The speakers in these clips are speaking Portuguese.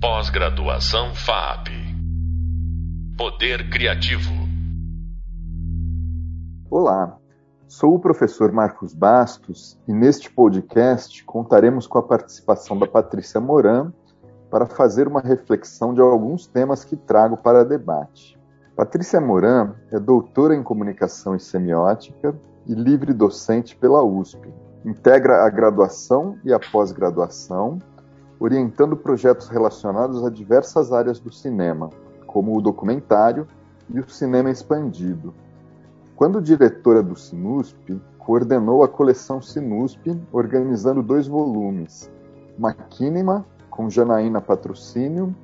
Pós-graduação FAP. Poder Criativo. Olá, sou o professor Marcos Bastos e neste podcast contaremos com a participação da Patrícia Moran para fazer uma reflexão de alguns temas que trago para debate. Patrícia Moran é doutora em comunicação e semiótica e livre docente pela USP. Integra a graduação e a pós-graduação, orientando projetos relacionados a diversas áreas do cinema, como o documentário e o cinema expandido. Quando diretora do Sinusp, coordenou a coleção Sinusp, organizando dois volumes, Maquinima, com Janaína Patrocínio,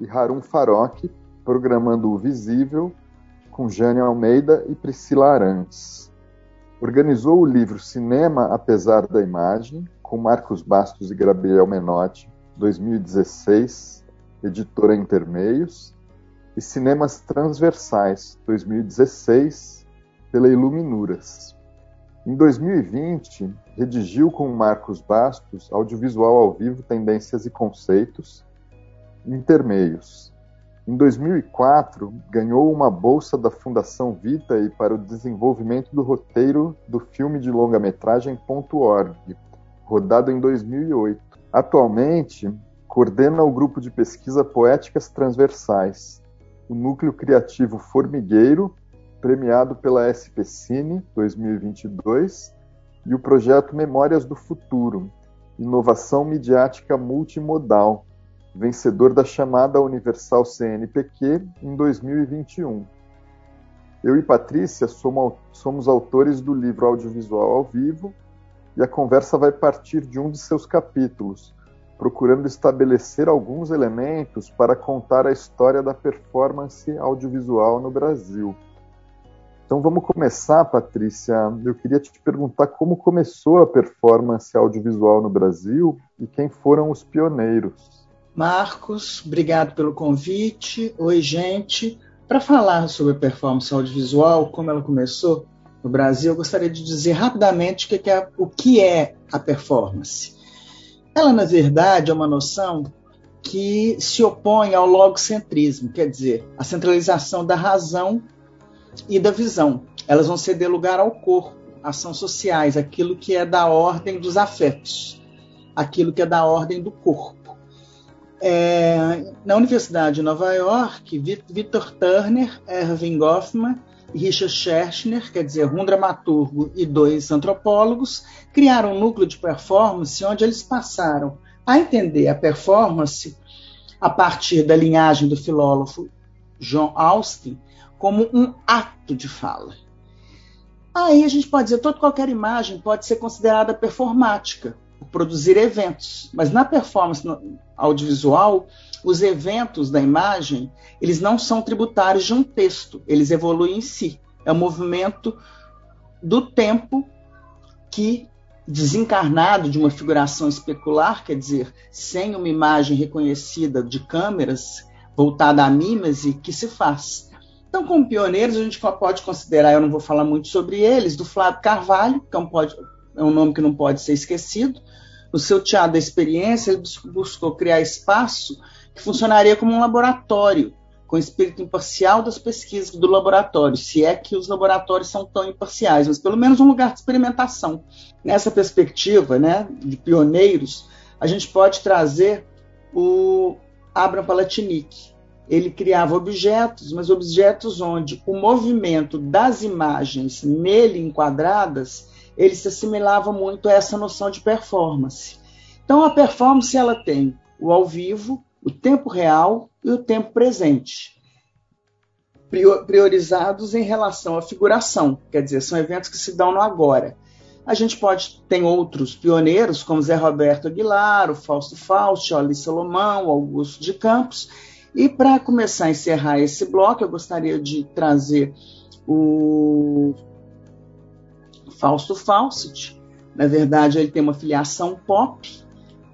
e Harun Farok, programando o Visível, com Jane Almeida e Priscila Arantes. Organizou o livro Cinema Apesar da Imagem, com Marcos Bastos e Gabriel Menotti, 2016, editora Intermeios, e Cinemas Transversais, 2016, pela Iluminuras. Em 2020, redigiu com Marcos Bastos Audiovisual ao Vivo Tendências e Conceitos, Intermeios, em 2004, ganhou uma bolsa da Fundação Vitae para o desenvolvimento do roteiro do filme de longa-metragem .org, rodado em 2008. Atualmente, coordena o grupo de pesquisa Poéticas Transversais, o núcleo criativo Formigueiro, premiado pela SPCine 2022, e o projeto Memórias do Futuro, inovação midiática multimodal, vencedor da chamada Universal CNPq em 2021. Eu e Patrícia somos autores do livro audiovisual ao vivo e a conversa vai partir de um de seus capítulos, procurando estabelecer alguns elementos para contar a história da performance audiovisual no Brasil. Então vamos começar, Patrícia. Eu queria te perguntar como começou a performance audiovisual no Brasil e quem foram os pioneiros. Marcos, obrigado pelo convite. Oi, gente. Para falar sobre a performance audiovisual, como ela começou no Brasil, eu gostaria de dizer rapidamente o que é, o que é a performance. Ela, na verdade, é uma noção que se opõe ao logocentrismo, quer dizer, a centralização da razão e da visão. Elas vão ceder lugar ao corpo, ações sociais, aquilo que é da ordem dos afetos, aquilo que é da ordem do corpo. É, na Universidade de Nova York, Victor Turner, Erving Goffman Richard Schechner, quer dizer, um dramaturgo e dois antropólogos, criaram um núcleo de performance onde eles passaram a entender a performance a partir da linhagem do filósofo John Austin como um ato de fala. Aí a gente pode dizer toda qualquer imagem pode ser considerada performática, produzir eventos. Mas na performance audiovisual, os eventos da imagem, eles não são tributários de um texto, eles evoluem em si. É o movimento do tempo que desencarnado de uma figuração especular, quer dizer, sem uma imagem reconhecida de câmeras voltada à mímese, que se faz. Então, como pioneiros, a gente pode considerar, eu não vou falar muito sobre eles, do Flávio Carvalho, que é um, pode, é um nome que não pode ser esquecido, no seu teatro da experiência, ele buscou criar espaço que funcionaria como um laboratório, com espírito imparcial das pesquisas do laboratório, se é que os laboratórios são tão imparciais, mas pelo menos um lugar de experimentação. Nessa perspectiva né, de pioneiros, a gente pode trazer o Abraham Palatinic. Ele criava objetos, mas objetos onde o movimento das imagens nele enquadradas ele se assimilava muito a essa noção de performance. Então a performance ela tem o ao vivo, o tempo real e o tempo presente, priorizados em relação à figuração, quer dizer, são eventos que se dão no agora. A gente pode tem outros pioneiros, como Zé Roberto Aguilar, o Fausto Fausto, Ali Salomão, Augusto de Campos. E para começar a encerrar esse bloco, eu gostaria de trazer o Fausto Fawcett. Na verdade, ele tem uma filiação pop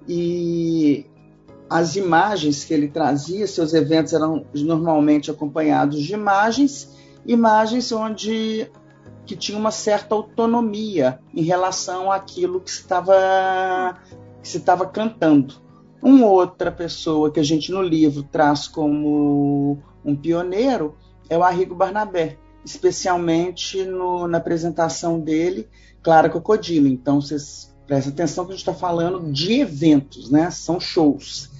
e as imagens que ele trazia, seus eventos eram normalmente acompanhados de imagens, imagens onde que tinha uma certa autonomia em relação àquilo que estava que se estava cantando. Uma outra pessoa que a gente no livro traz como um pioneiro é o Arrigo Barnabé, especialmente no, na apresentação dele, Clara Cocodilo. Então, vocês prestem atenção que a gente está falando de eventos, né? São shows.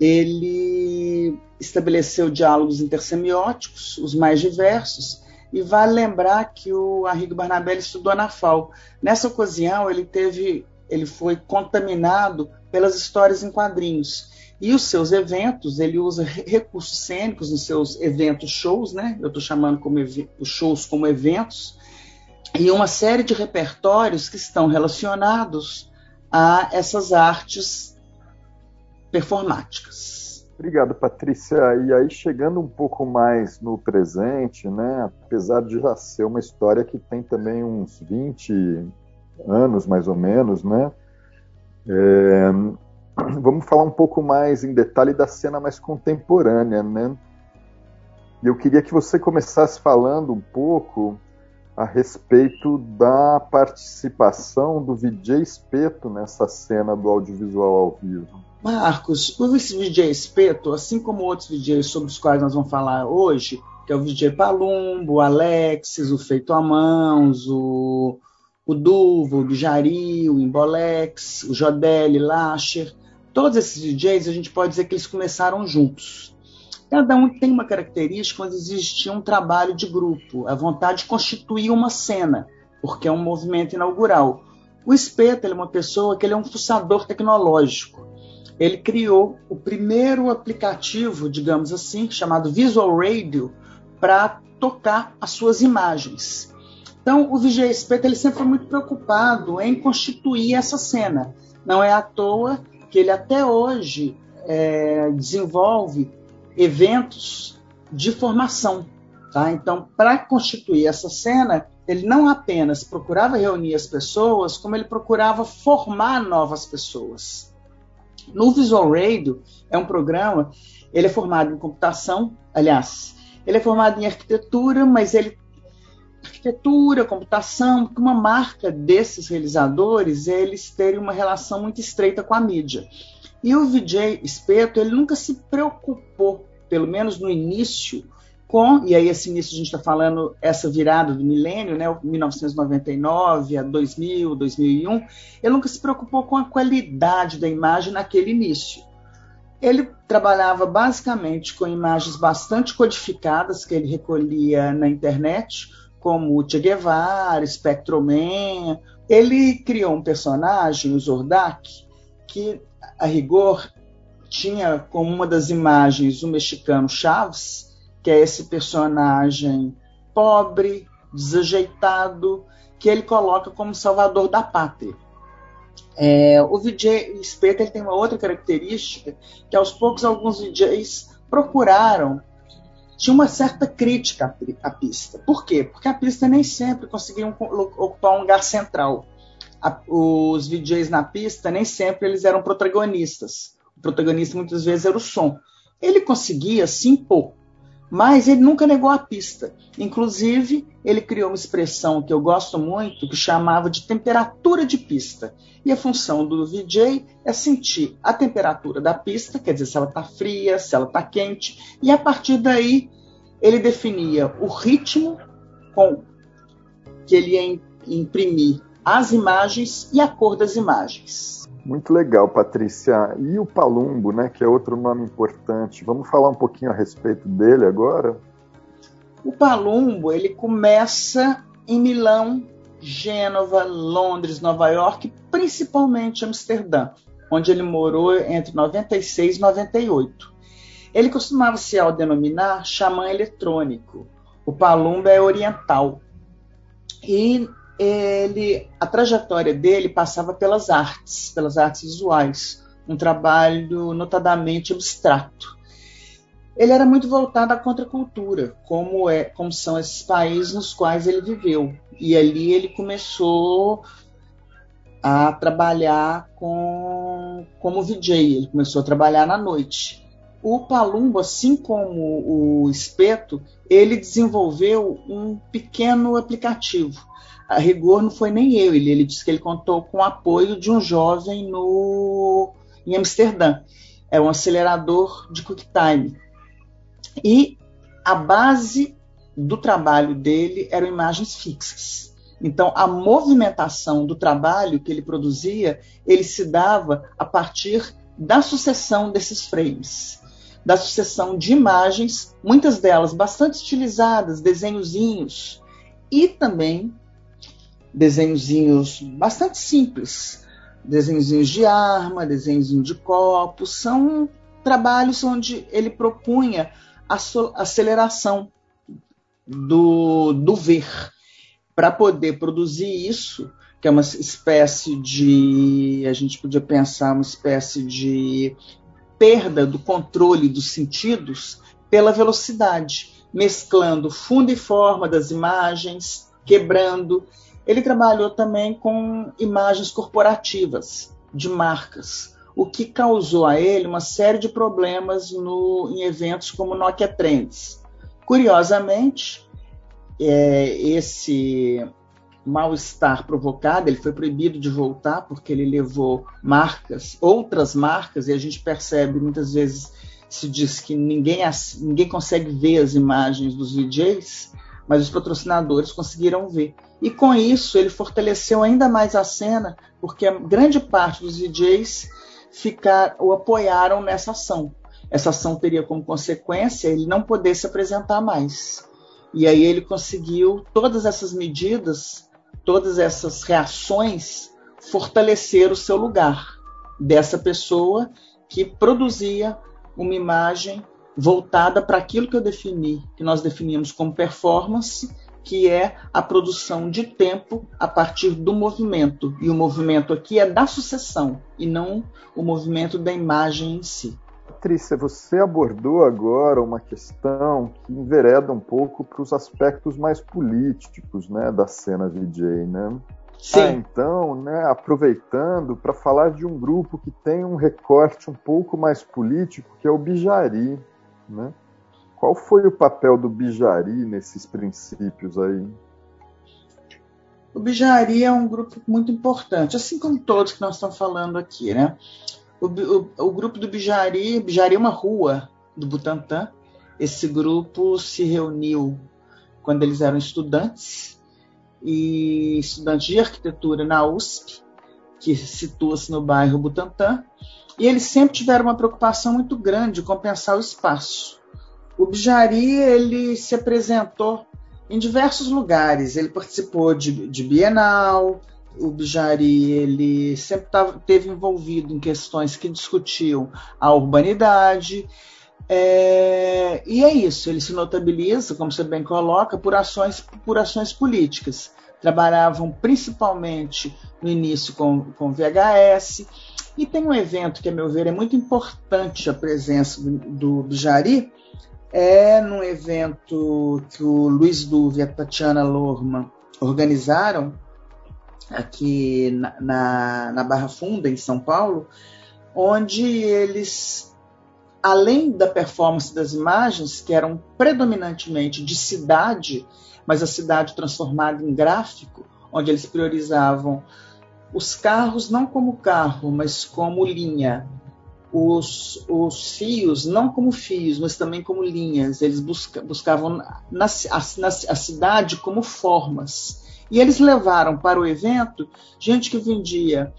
Ele estabeleceu diálogos intersemióticos, os mais diversos, e vale lembrar que o Arrigo Barnabé estudou na FAO. Nessa ocasião, ele teve, ele foi contaminado pelas histórias em quadrinhos. E os seus eventos, ele usa recursos cênicos nos seus eventos shows, né? Eu estou chamando como os shows como eventos, e uma série de repertórios que estão relacionados a essas artes performáticas. Obrigado, Patrícia. E aí, chegando um pouco mais no presente, né, apesar de já ser uma história que tem também uns 20 anos, mais ou menos, né, é, vamos falar um pouco mais em detalhe da cena mais contemporânea, né? E eu queria que você começasse falando um pouco a respeito da participação do VJ Espeto nessa cena do audiovisual ao vivo. Marcos, o VJ Espeto, assim como outros VJs sobre os quais nós vamos falar hoje, que é o VJ Palumbo, o Alexis, o Feito a Mãos, o, o Duvo, o Bijari, o Imbolex, o Jodelli, Lacher, todos esses DJs a gente pode dizer que eles começaram juntos. Cada um tem uma característica onde existia um trabalho de grupo, a vontade de constituir uma cena, porque é um movimento inaugural. O Espeto é uma pessoa que ele é um fuçador tecnológico. Ele criou o primeiro aplicativo, digamos assim, chamado Visual Radio, para tocar as suas imagens. Então, o VG Espeto ele sempre foi muito preocupado em constituir essa cena. Não é à toa que ele até hoje é, desenvolve eventos de formação. Tá? Então, para constituir essa cena, ele não apenas procurava reunir as pessoas, como ele procurava formar novas pessoas. No Visual Radio é um programa, ele é formado em computação, aliás, ele é formado em arquitetura, mas ele arquitetura, computação, uma marca desses realizadores eles terem uma relação muito estreita com a mídia. E o VJ Espeto, ele nunca se preocupou, pelo menos no início, com, e aí esse início a gente está falando essa virada do milênio, né, 1999 a 2000, 2001, ele nunca se preocupou com a qualidade da imagem naquele início. Ele trabalhava basicamente com imagens bastante codificadas que ele recolhia na internet, como Che Guevara, Spectroman. Ele criou um personagem, o Zordak, que a rigor, tinha como uma das imagens o mexicano Chaves, que é esse personagem pobre, desajeitado, que ele coloca como salvador da pátria. É, o VJ Speta ele tem uma outra característica, que aos poucos alguns VJs procuraram tinha uma certa crítica à, pista. Por quê? Porque a pista nem sempre conseguia ocupar um lugar central a, os DJs na pista nem sempre eles eram protagonistas. O protagonista muitas vezes era o som. Ele conseguia se impor, mas ele nunca negou a pista. Inclusive, ele criou uma expressão que eu gosto muito, que chamava de temperatura de pista. E a função do VJ é sentir a temperatura da pista, quer dizer, se ela está fria, se ela está quente, e a partir daí ele definia o ritmo com que ele ia imprimir as imagens e a cor das imagens. Muito legal, Patrícia. E o Palumbo, né, que é outro nome importante. Vamos falar um pouquinho a respeito dele agora? O Palumbo, ele começa em Milão, Gênova, Londres, Nova York, principalmente Amsterdã, onde ele morou entre 96 e 98. Ele costumava se autodenominar xamã eletrônico. O Palumbo é oriental. E ele, a trajetória dele passava pelas artes, pelas artes visuais, um trabalho notadamente abstrato. Ele era muito voltado à contracultura, como é, como são esses países nos quais ele viveu. E ali ele começou a trabalhar com, como VJ, ele começou a trabalhar na noite. O Palumbo, assim como o Espeto, ele desenvolveu um pequeno aplicativo a rigor não foi nem eu, ele, ele disse que ele contou com o apoio de um jovem no em Amsterdã. É um acelerador de QuickTime. E a base do trabalho dele eram imagens fixas. Então, a movimentação do trabalho que ele produzia, ele se dava a partir da sucessão desses frames, da sucessão de imagens, muitas delas bastante estilizadas, desenhozinhos, e também desenhozinhos bastante simples, desenhozinhos de arma, desenhozinho de copos, são trabalhos onde ele propunha a aceleração do, do ver para poder produzir isso, que é uma espécie de, a gente podia pensar uma espécie de perda do controle dos sentidos pela velocidade, mesclando fundo e forma das imagens, quebrando. Ele trabalhou também com imagens corporativas de marcas, o que causou a ele uma série de problemas no, em eventos como Nokia Trends. Curiosamente, é, esse mal-estar provocado, ele foi proibido de voltar porque ele levou marcas, outras marcas, e a gente percebe muitas vezes se diz que ninguém, ninguém consegue ver as imagens dos VJs, mas os patrocinadores conseguiram ver. E com isso ele fortaleceu ainda mais a cena, porque grande parte dos VJs ficar, o apoiaram nessa ação. Essa ação teria como consequência ele não poder se apresentar mais. E aí ele conseguiu todas essas medidas, todas essas reações fortalecer o seu lugar dessa pessoa que produzia uma imagem voltada para aquilo que eu defini, que nós definimos como performance, que é a produção de tempo a partir do movimento. E o movimento aqui é da sucessão e não o movimento da imagem em si. Patrícia, você abordou agora uma questão que envereda um pouco para os aspectos mais políticos né, da cena VJ, né? Sim. Ah, então, né, aproveitando para falar de um grupo que tem um recorte um pouco mais político, que é o Bijari. Né? Qual foi o papel do Bijari nesses princípios aí? O Bijari é um grupo muito importante, assim como todos que nós estamos falando aqui, né? O, o, o grupo do Bijari, Bijari é uma rua do Butantã. Esse grupo se reuniu quando eles eram estudantes e estudantes de arquitetura na USP, que situa-se no bairro Butantã, e eles sempre tiveram uma preocupação muito grande com pensar o espaço. O Bijari ele se apresentou em diversos lugares. Ele participou de, de Bienal, o Bijari ele sempre tava, teve envolvido em questões que discutiam a urbanidade. É, e é isso, ele se notabiliza, como você bem coloca, por ações, por ações políticas. Trabalhavam principalmente no início com, com VHS, e tem um evento que, a meu ver, é muito importante a presença do, do Bijari, é num evento que o Luiz Duve e a Tatiana Lorman organizaram, aqui na, na, na Barra Funda, em São Paulo, onde eles, além da performance das imagens, que eram predominantemente de cidade, mas a cidade transformada em gráfico, onde eles priorizavam os carros não como carro, mas como linha. Os, os fios, não como fios, mas também como linhas. Eles busca, buscavam na, na, a, a cidade como formas. E eles levaram para o evento gente que vendia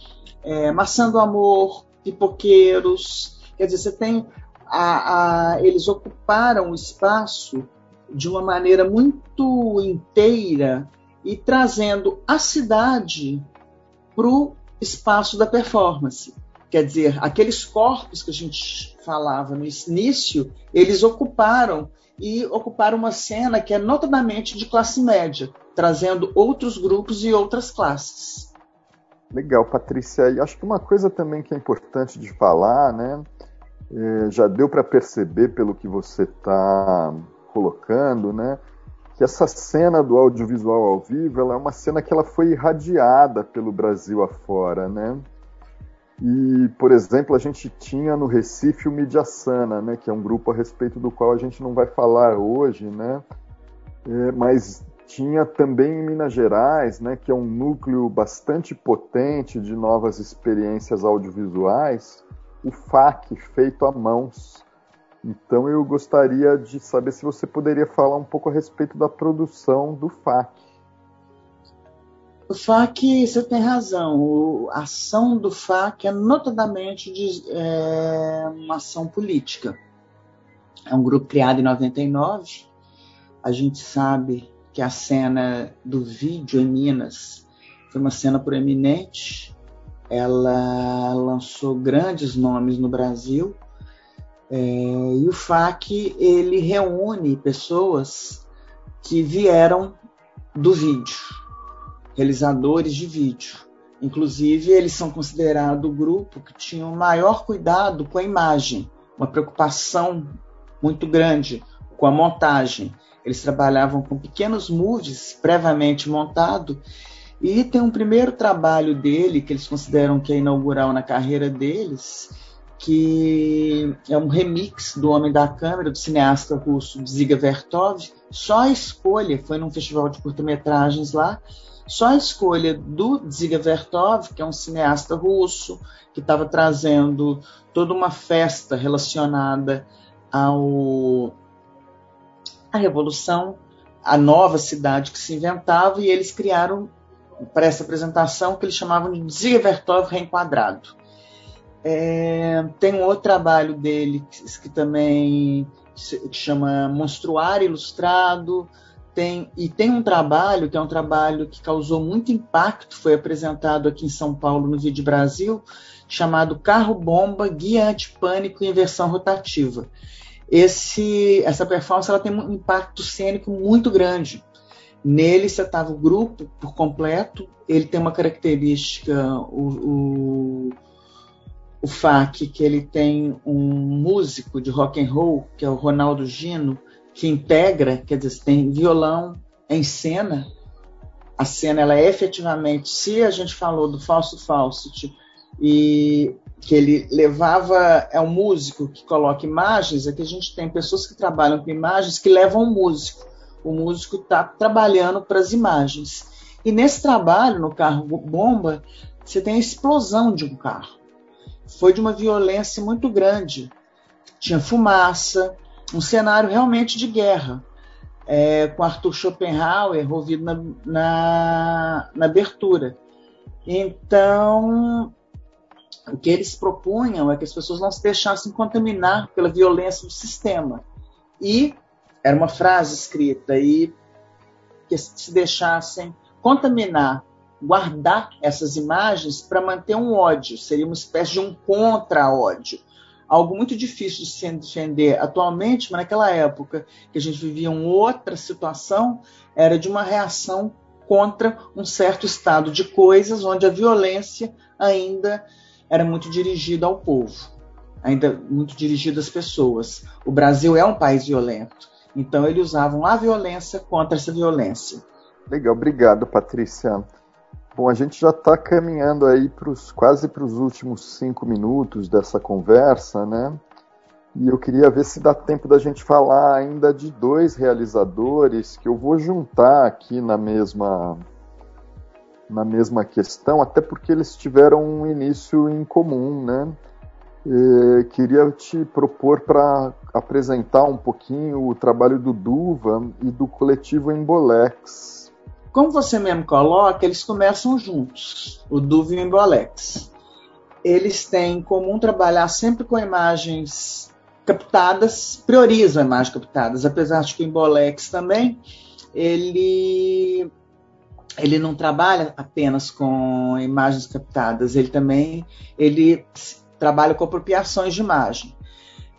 é, maçã do amor, pipoqueiros. Quer dizer, você tem. A, a, eles ocuparam o espaço de uma maneira muito inteira e trazendo a cidade para o espaço da performance. Quer dizer, aqueles corpos que a gente falava no início, eles ocuparam e ocuparam uma cena que é notadamente de classe média, trazendo outros grupos e outras classes. Legal, Patrícia. E acho que uma coisa também que é importante de falar, né? É, já deu para perceber pelo que você está colocando, né? Que essa cena do audiovisual ao vivo, ela é uma cena que ela foi irradiada pelo Brasil afora, né? E, por exemplo, a gente tinha no Recife o Mídia Sana, né, que é um grupo a respeito do qual a gente não vai falar hoje, né, é, mas tinha também em Minas Gerais, né, que é um núcleo bastante potente de novas experiências audiovisuais, o FAQ feito à mãos. Então eu gostaria de saber se você poderia falar um pouco a respeito da produção do FAQ. O FAC, você tem razão, a ação do FAC é notadamente de, é, uma ação política. É um grupo criado em 99. A gente sabe que a cena do vídeo em Minas foi uma cena proeminente. Ela lançou grandes nomes no Brasil. É, e o FAC ele reúne pessoas que vieram do vídeo realizadores de vídeo. Inclusive, eles são considerados o grupo que tinha o maior cuidado com a imagem, uma preocupação muito grande com a montagem. Eles trabalhavam com pequenos movies previamente montados e tem um primeiro trabalho dele que eles consideram que é inaugural na carreira deles, que é um remix do Homem da Câmera, do cineasta russo Ziga Vertov. Só a escolha foi num festival de curta-metragens lá só a escolha do Dziga Vertov, que é um cineasta russo, que estava trazendo toda uma festa relacionada ao a revolução, a nova cidade que se inventava, e eles criaram para essa apresentação que eles chamavam de Dziga Vertov reenquadrado. É, tem um outro trabalho dele que, que também se chama Monstruário Ilustrado, tem, e tem um trabalho que é um trabalho que causou muito impacto, foi apresentado aqui em São Paulo no Vídeo Brasil, chamado Carro Bomba Guia Antipânico em Inversão Rotativa. Esse, essa performance ela tem um impacto cênico muito grande. Nele você estava o grupo por completo, ele tem uma característica, o, o, o FAC, que ele tem um músico de rock and roll, que é o Ronaldo Gino, que integra, quer dizer, tem violão em cena, a cena ela é efetivamente, se a gente falou do falso falsity e que ele levava, é um músico que coloca imagens, é que a gente tem pessoas que trabalham com imagens que levam o músico. O músico está trabalhando para as imagens. E nesse trabalho, no carro bomba, você tem a explosão de um carro. Foi de uma violência muito grande. Tinha fumaça, um cenário realmente de guerra, é, com Arthur Schopenhauer ouvido na, na, na abertura. Então, o que eles propunham é que as pessoas não se deixassem contaminar pela violência do sistema. E era uma frase escrita e que se deixassem contaminar, guardar essas imagens para manter um ódio, seria uma espécie de um contra-ódio algo muito difícil de se defender atualmente, mas naquela época que a gente vivia uma outra situação, era de uma reação contra um certo estado de coisas onde a violência ainda era muito dirigida ao povo, ainda muito dirigida às pessoas. O Brasil é um país violento, então eles usavam a violência contra essa violência. Legal, obrigado, Patrícia. Bom, a gente já está caminhando aí pros, quase para os últimos cinco minutos dessa conversa, né? E eu queria ver se dá tempo da gente falar ainda de dois realizadores que eu vou juntar aqui na mesma na mesma questão, até porque eles tiveram um início em comum, né? E queria te propor para apresentar um pouquinho o trabalho do Duva e do coletivo Embolex. Como você mesmo coloca, eles começam juntos, o Duve e o Embolex. Eles têm em comum trabalhar sempre com imagens captadas, priorizam imagens captadas, apesar de que o Embolex também, ele ele não trabalha apenas com imagens captadas, ele também ele trabalha com apropriações de imagem.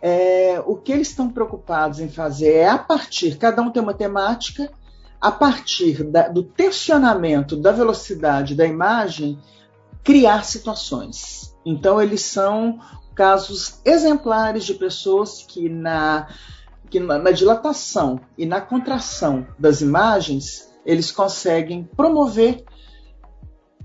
É, o que eles estão preocupados em fazer é, a partir, cada um tem uma temática, a partir da, do tensionamento da velocidade da imagem, criar situações. Então, eles são casos exemplares de pessoas que, na, que na, na dilatação e na contração das imagens, eles conseguem promover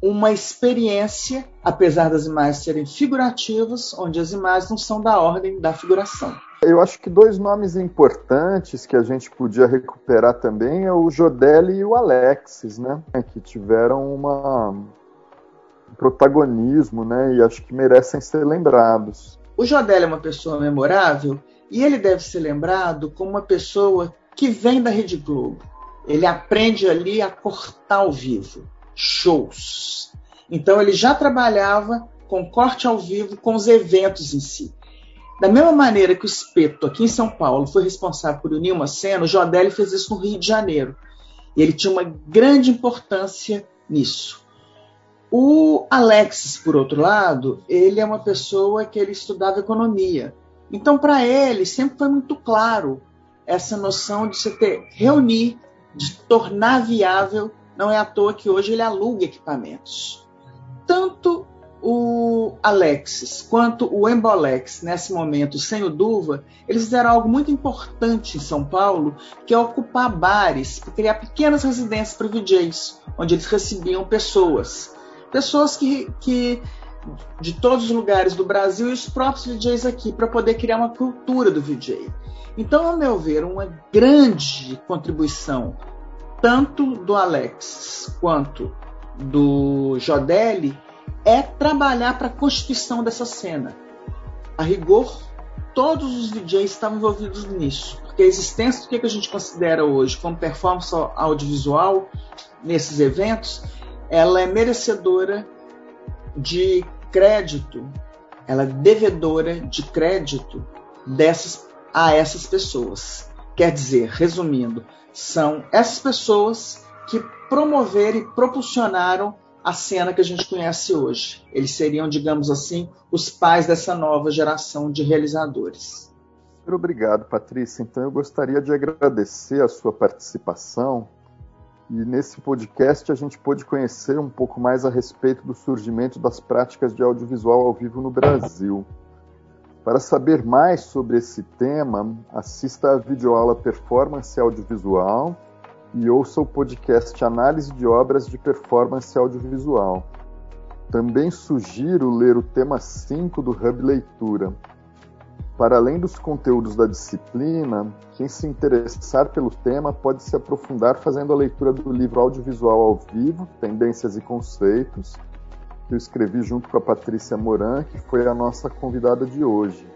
uma experiência, apesar das imagens serem figurativas, onde as imagens não são da ordem da figuração. Eu acho que dois nomes importantes que a gente podia recuperar também é o Jodelli e o Alexis, né? Que tiveram uma um protagonismo, né? E acho que merecem ser lembrados. o Jodel é uma pessoa memorável e ele deve ser lembrado como uma pessoa que vem da Rede Globo. Ele aprende ali a cortar ao vivo, shows. Então ele já trabalhava com corte ao vivo com os eventos em si. Da mesma maneira que o Espeto, aqui em São Paulo, foi responsável por unir uma cena, o Jodelli fez isso no Rio de Janeiro. E ele tinha uma grande importância nisso. O Alexis, por outro lado, ele é uma pessoa que ele estudava economia. Então, para ele, sempre foi muito claro essa noção de você ter, reunir, de tornar viável. Não é à toa que hoje ele aluga equipamentos. Tanto o Alexis quanto o Embolex, nesse momento, sem o Duva, eles fizeram algo muito importante em São Paulo, que é ocupar bares, criar pequenas residências para VJs, onde eles recebiam pessoas. Pessoas que, que de todos os lugares do Brasil e os próprios VJs aqui, para poder criar uma cultura do VJ. Então, ao meu ver, uma grande contribuição, tanto do Alexis quanto do Jodelli, é trabalhar para a constituição dessa cena. A rigor, todos os DJs estavam envolvidos nisso, porque a existência do que a gente considera hoje como performance audiovisual nesses eventos, ela é merecedora de crédito, ela é devedora de crédito dessas a essas pessoas. Quer dizer, resumindo, são essas pessoas que promoveram e propulsionaram a cena que a gente conhece hoje. Eles seriam, digamos assim, os pais dessa nova geração de realizadores. Muito obrigado, Patrícia. Então eu gostaria de agradecer a sua participação. E nesse podcast a gente pôde conhecer um pouco mais a respeito do surgimento das práticas de audiovisual ao vivo no Brasil. Para saber mais sobre esse tema, assista a videoaula Performance Audiovisual e ouça o podcast Análise de Obras de Performance Audiovisual. Também sugiro ler o tema 5 do Hub Leitura. Para além dos conteúdos da disciplina, quem se interessar pelo tema pode se aprofundar fazendo a leitura do livro Audiovisual ao Vivo, Tendências e Conceitos, que eu escrevi junto com a Patrícia Moran, que foi a nossa convidada de hoje.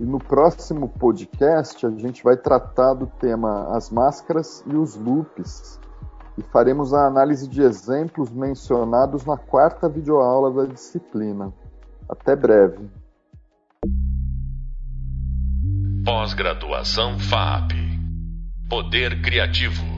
E no próximo podcast a gente vai tratar do tema as máscaras e os loops e faremos a análise de exemplos mencionados na quarta videoaula da disciplina. Até breve. Pós-graduação FAP. Poder Criativo.